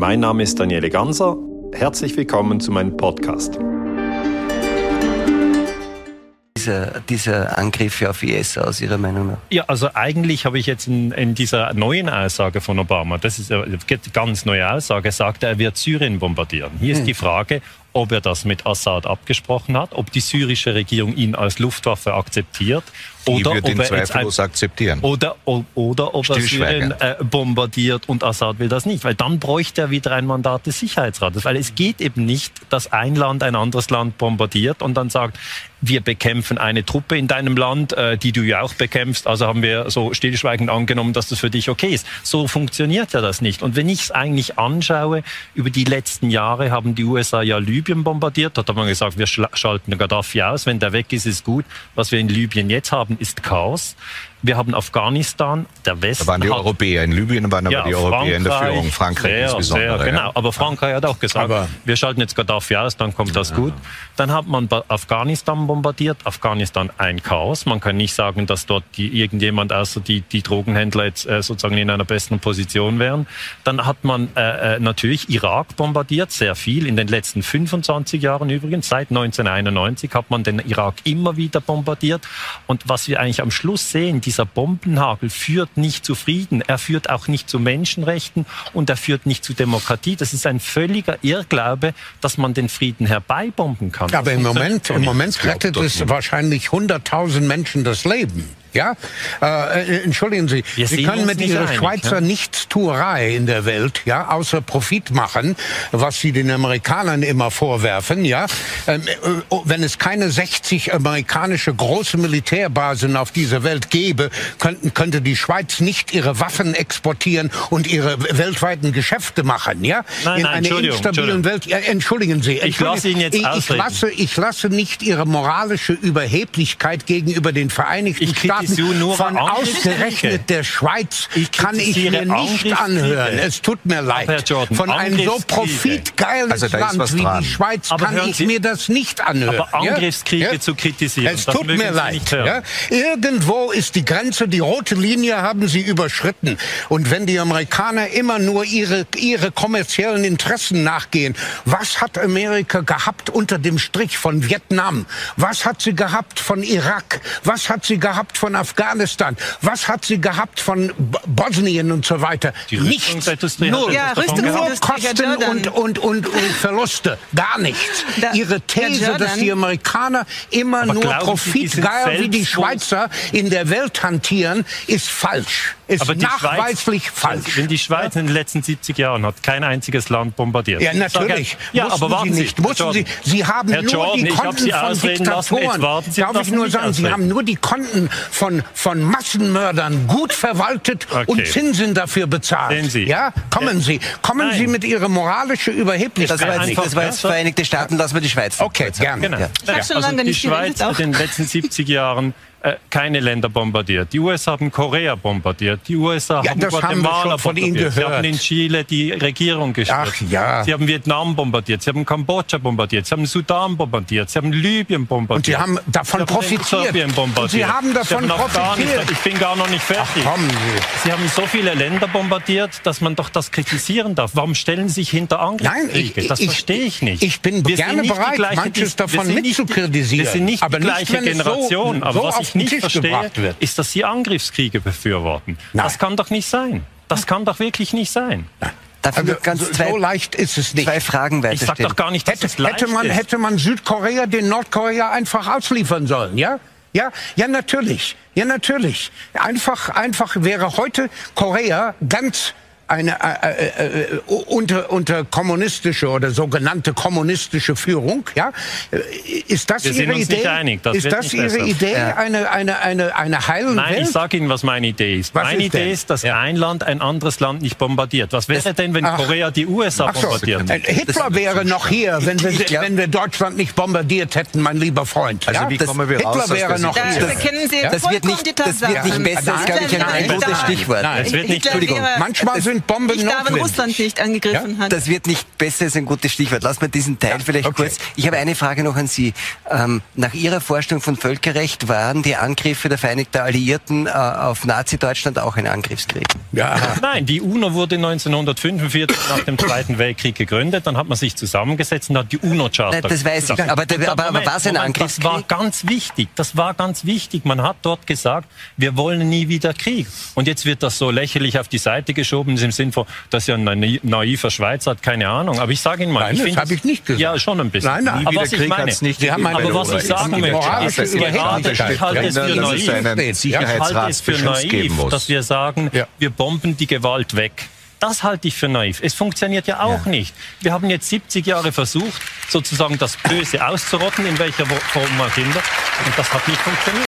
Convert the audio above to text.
Mein Name ist Daniele Ganser. Herzlich willkommen zu meinem Podcast. Dieser, dieser Angriff auf IS aus Ihrer Meinung nach? Ja, also eigentlich habe ich jetzt in, in dieser neuen Aussage von Obama, das ist eine ganz neue Aussage, sagt er, er wird Syrien bombardieren. Hier ist hm. die Frage, ob er das mit Assad abgesprochen hat, ob die syrische Regierung ihn als Luftwaffe akzeptiert oder ob er zweifellos ein, akzeptieren. Oder, oder ob er Syrien äh, bombardiert und Assad will das nicht. Weil dann bräuchte er wieder ein Mandat des Sicherheitsrates. Weil es geht eben nicht, dass ein Land ein anderes Land bombardiert und dann sagt, wir bekämpfen eine Truppe in deinem Land, äh, die du ja auch bekämpfst. Also haben wir so stillschweigend angenommen, dass das für dich okay ist. So funktioniert ja das nicht. Und wenn ich es eigentlich anschaue, über die letzten Jahre haben die USA ja Libyen bombardiert. Da hat man gesagt, wir schalten Gaddafi aus. Wenn der weg ist, ist gut. Was wir in Libyen jetzt haben, ist Chaos. Wir haben Afghanistan, der Westen. Da waren die hat, Europäer in Libyen, waren aber ja, die Europäer in der Führung, Frankreich sehr, insbesondere. Sehr, genau, aber Frankreich hat auch gesagt, aber wir schalten jetzt Gaddafi aus, dann kommt das ja. gut. Dann hat man Afghanistan bombardiert, Afghanistan ein Chaos. Man kann nicht sagen, dass dort die, irgendjemand außer die, die Drogenhändler jetzt äh, sozusagen in einer besten Position wären. Dann hat man äh, äh natürlich Irak bombardiert, sehr viel, in den letzten 25 Jahren übrigens. Seit 1991 hat man den Irak immer wieder bombardiert. Und was wir eigentlich am Schluss sehen, dieser Bombenhagel führt nicht zu Frieden, er führt auch nicht zu Menschenrechten und er führt nicht zu Demokratie. Das ist ein völliger Irrglaube, dass man den Frieden herbeibomben kann. Aber im Moment, im Moment rettet es wahrscheinlich 100.000 Menschen das Leben. Ja, äh, äh, entschuldigen Sie, Wir Sie können mit Ihrer einig, Schweizer ja? Nichtstuerei in der Welt, ja, außer Profit machen, was Sie den Amerikanern immer vorwerfen, ja. Ähm, äh, oh, wenn es keine 60 amerikanische große Militärbasen auf dieser Welt gäbe, könnten, könnte die Schweiz nicht ihre Waffen exportieren und ihre weltweiten Geschäfte machen, ja. Nein, in nein, einer instabilen Welt. Ja, entschuldigen Sie, entschuldigen, ich lasse Ihnen jetzt ich, ich lasse, ich lasse nicht Ihre moralische Überheblichkeit gegenüber den Vereinigten Staaten Staaten von ausgerechnet der Schweiz ich kann ich mir nicht anhören. Es tut mir leid. Jordan, von einem so profitgeiles also Land wie die Schweiz aber kann ich Sie, mir das nicht anhören. Aber Angriffskriege ja? zu kritisieren, es tut mir leid. Ja? Irgendwo ist die Grenze, die rote Linie haben Sie überschritten. Und wenn die Amerikaner immer nur ihre, ihre kommerziellen Interessen nachgehen, was hat Amerika gehabt unter dem Strich von Vietnam? Was hat sie gehabt von Irak? Was hat sie gehabt von von Afghanistan? Was hat sie gehabt von Bosnien und so weiter? Die Nichts. Nur, ja, nur Kosten und, und, und, und, Verluste. Gar nichts. Da, Ihre These, dass die Amerikaner immer Aber nur profitgeil wie die Schweizer in der Welt hantieren, ist falsch ist aber nachweislich Schweiz, falsch. Wenn die Schweiz in den letzten 70 Jahren hat kein einziges Land bombardiert. Ja, natürlich. Ja, Mussten aber warten Sie nicht. Mussten Sie, Sie haben Herr nur Jordan, die Konten von Diktatoren. Darf ich nur sagen, Sie haben nur die Konten von, von Massenmördern gut verwaltet okay. und Zinsen dafür bezahlt. Sehen Sie. Ja, kommen Sie. Kommen Nein. Sie mit Ihrer moralischen Überheblichkeit. Das war jetzt, das war jetzt Vereinigte Staaten, lassen wir die Schweiz. Okay, gerne. Genau. Ja. Ja. Also die Schweiz in den letzten 70 Jahren äh, keine Länder bombardiert. Die USA haben Korea bombardiert. Die USA ja, haben Guatemala haben bombardiert. Sie haben in Chile die Regierung gestürzt. Ach, ja. Sie haben Vietnam bombardiert. Sie haben Kambodscha bombardiert. Sie haben Sudan bombardiert. Sie haben Libyen bombardiert. Und Sie haben davon sie profitiert. bombardiert. Sie haben davon sie haben profitiert. Ich bin gar noch nicht fertig. Ach, Sie. Haben so viele Länder bombardiert, dass man doch das kritisieren darf. Warum stellen Sie sich hinter Angriffskriege? Nein, ich, das verstehe ich nicht. Ich bin wir gerne bereit, manches davon mitzukritisieren. Wir sind nicht die gleiche Generation. aber was ich ich nicht verstehe, ist, dass Sie Angriffskriege befürworten. Nein. Das kann doch nicht sein. Das kann doch wirklich nicht sein. Also, ganz zwei, so leicht ist es nicht. Zwei Fragen Ich sage doch gar nicht, dass hätte, es leicht hätte man, ist. Hätte man Südkorea den Nordkorea einfach ausliefern sollen, ja? Ja, ja, natürlich. Ja, natürlich. Einfach, einfach wäre heute Korea ganz eine äh, äh, äh, unter, unter kommunistische oder sogenannte kommunistische Führung, ja, äh, ist das Wir Ihre Idee? Einig, das ist das Ihre besser. Idee, ja. eine eine eine eine heilende Nein, Welt? ich sage Ihnen, was meine Idee ist. Was meine ist Idee denn? ist, dass ja. ein Land ein anderes Land nicht bombardiert. Was wäre denn, wenn Ach. Korea die USA so. bombardiert? Äh, Hitler wäre noch hier, wenn wir, ja. wenn wir Deutschland nicht bombardiert hätten, mein lieber Freund. Also wie kommen wir Hitler raus, wäre noch hier. Das, wird nicht, das wird nicht besser, das ist, glaube ich, ein gutes Stichwort. Nein, es wird nicht, Entschuldigung. Manchmal sind sind Bomben nicht da, wenn Russland nicht angegriffen ja? hat. Das wird nicht besser, ist ein gutes Stichwort. Lass mal diesen Teil ja, vielleicht okay. kurz. Ich habe eine Frage noch an Sie. Ähm, nach Ihrer Vorstellung von Völkerrecht waren die Angriffe der Vereinigten Alliierten äh, auf Nazi-Deutschland auch ein Angriffskrieg? Ja. Nein, die UNO wurde 1945 nach dem Zweiten Weltkrieg gegründet. Dann hat man sich zusammengesetzt und hat die UNO-Charta. Das weiß ich. Aber, der, aber, aber war es ein Angriffskrieg? Das war ganz wichtig. Das war ganz wichtig. Man hat dort gesagt, wir wollen nie wieder Krieg. Und jetzt wird das so lächerlich auf die Seite geschoben, im Sinn von, dass ja ein naiver Schweizer hat, keine Ahnung. Aber ich sage Ihnen mal, nein, ich das habe ich nicht gesagt. Ja, schon ein bisschen. Nein, nein. Aber was ich meine, nicht Sie haben aber was ich sagen möchte, ist, ist gerade, ich halte es für naiv, ich halte es für naiv, dass wir sagen, ja. wir bomben die Gewalt weg. Das halte ich für naiv. Es funktioniert ja auch ja. nicht. Wir haben jetzt 70 Jahre versucht, sozusagen das Böse auszurotten, in welcher Form auch immer. Und das hat nicht funktioniert.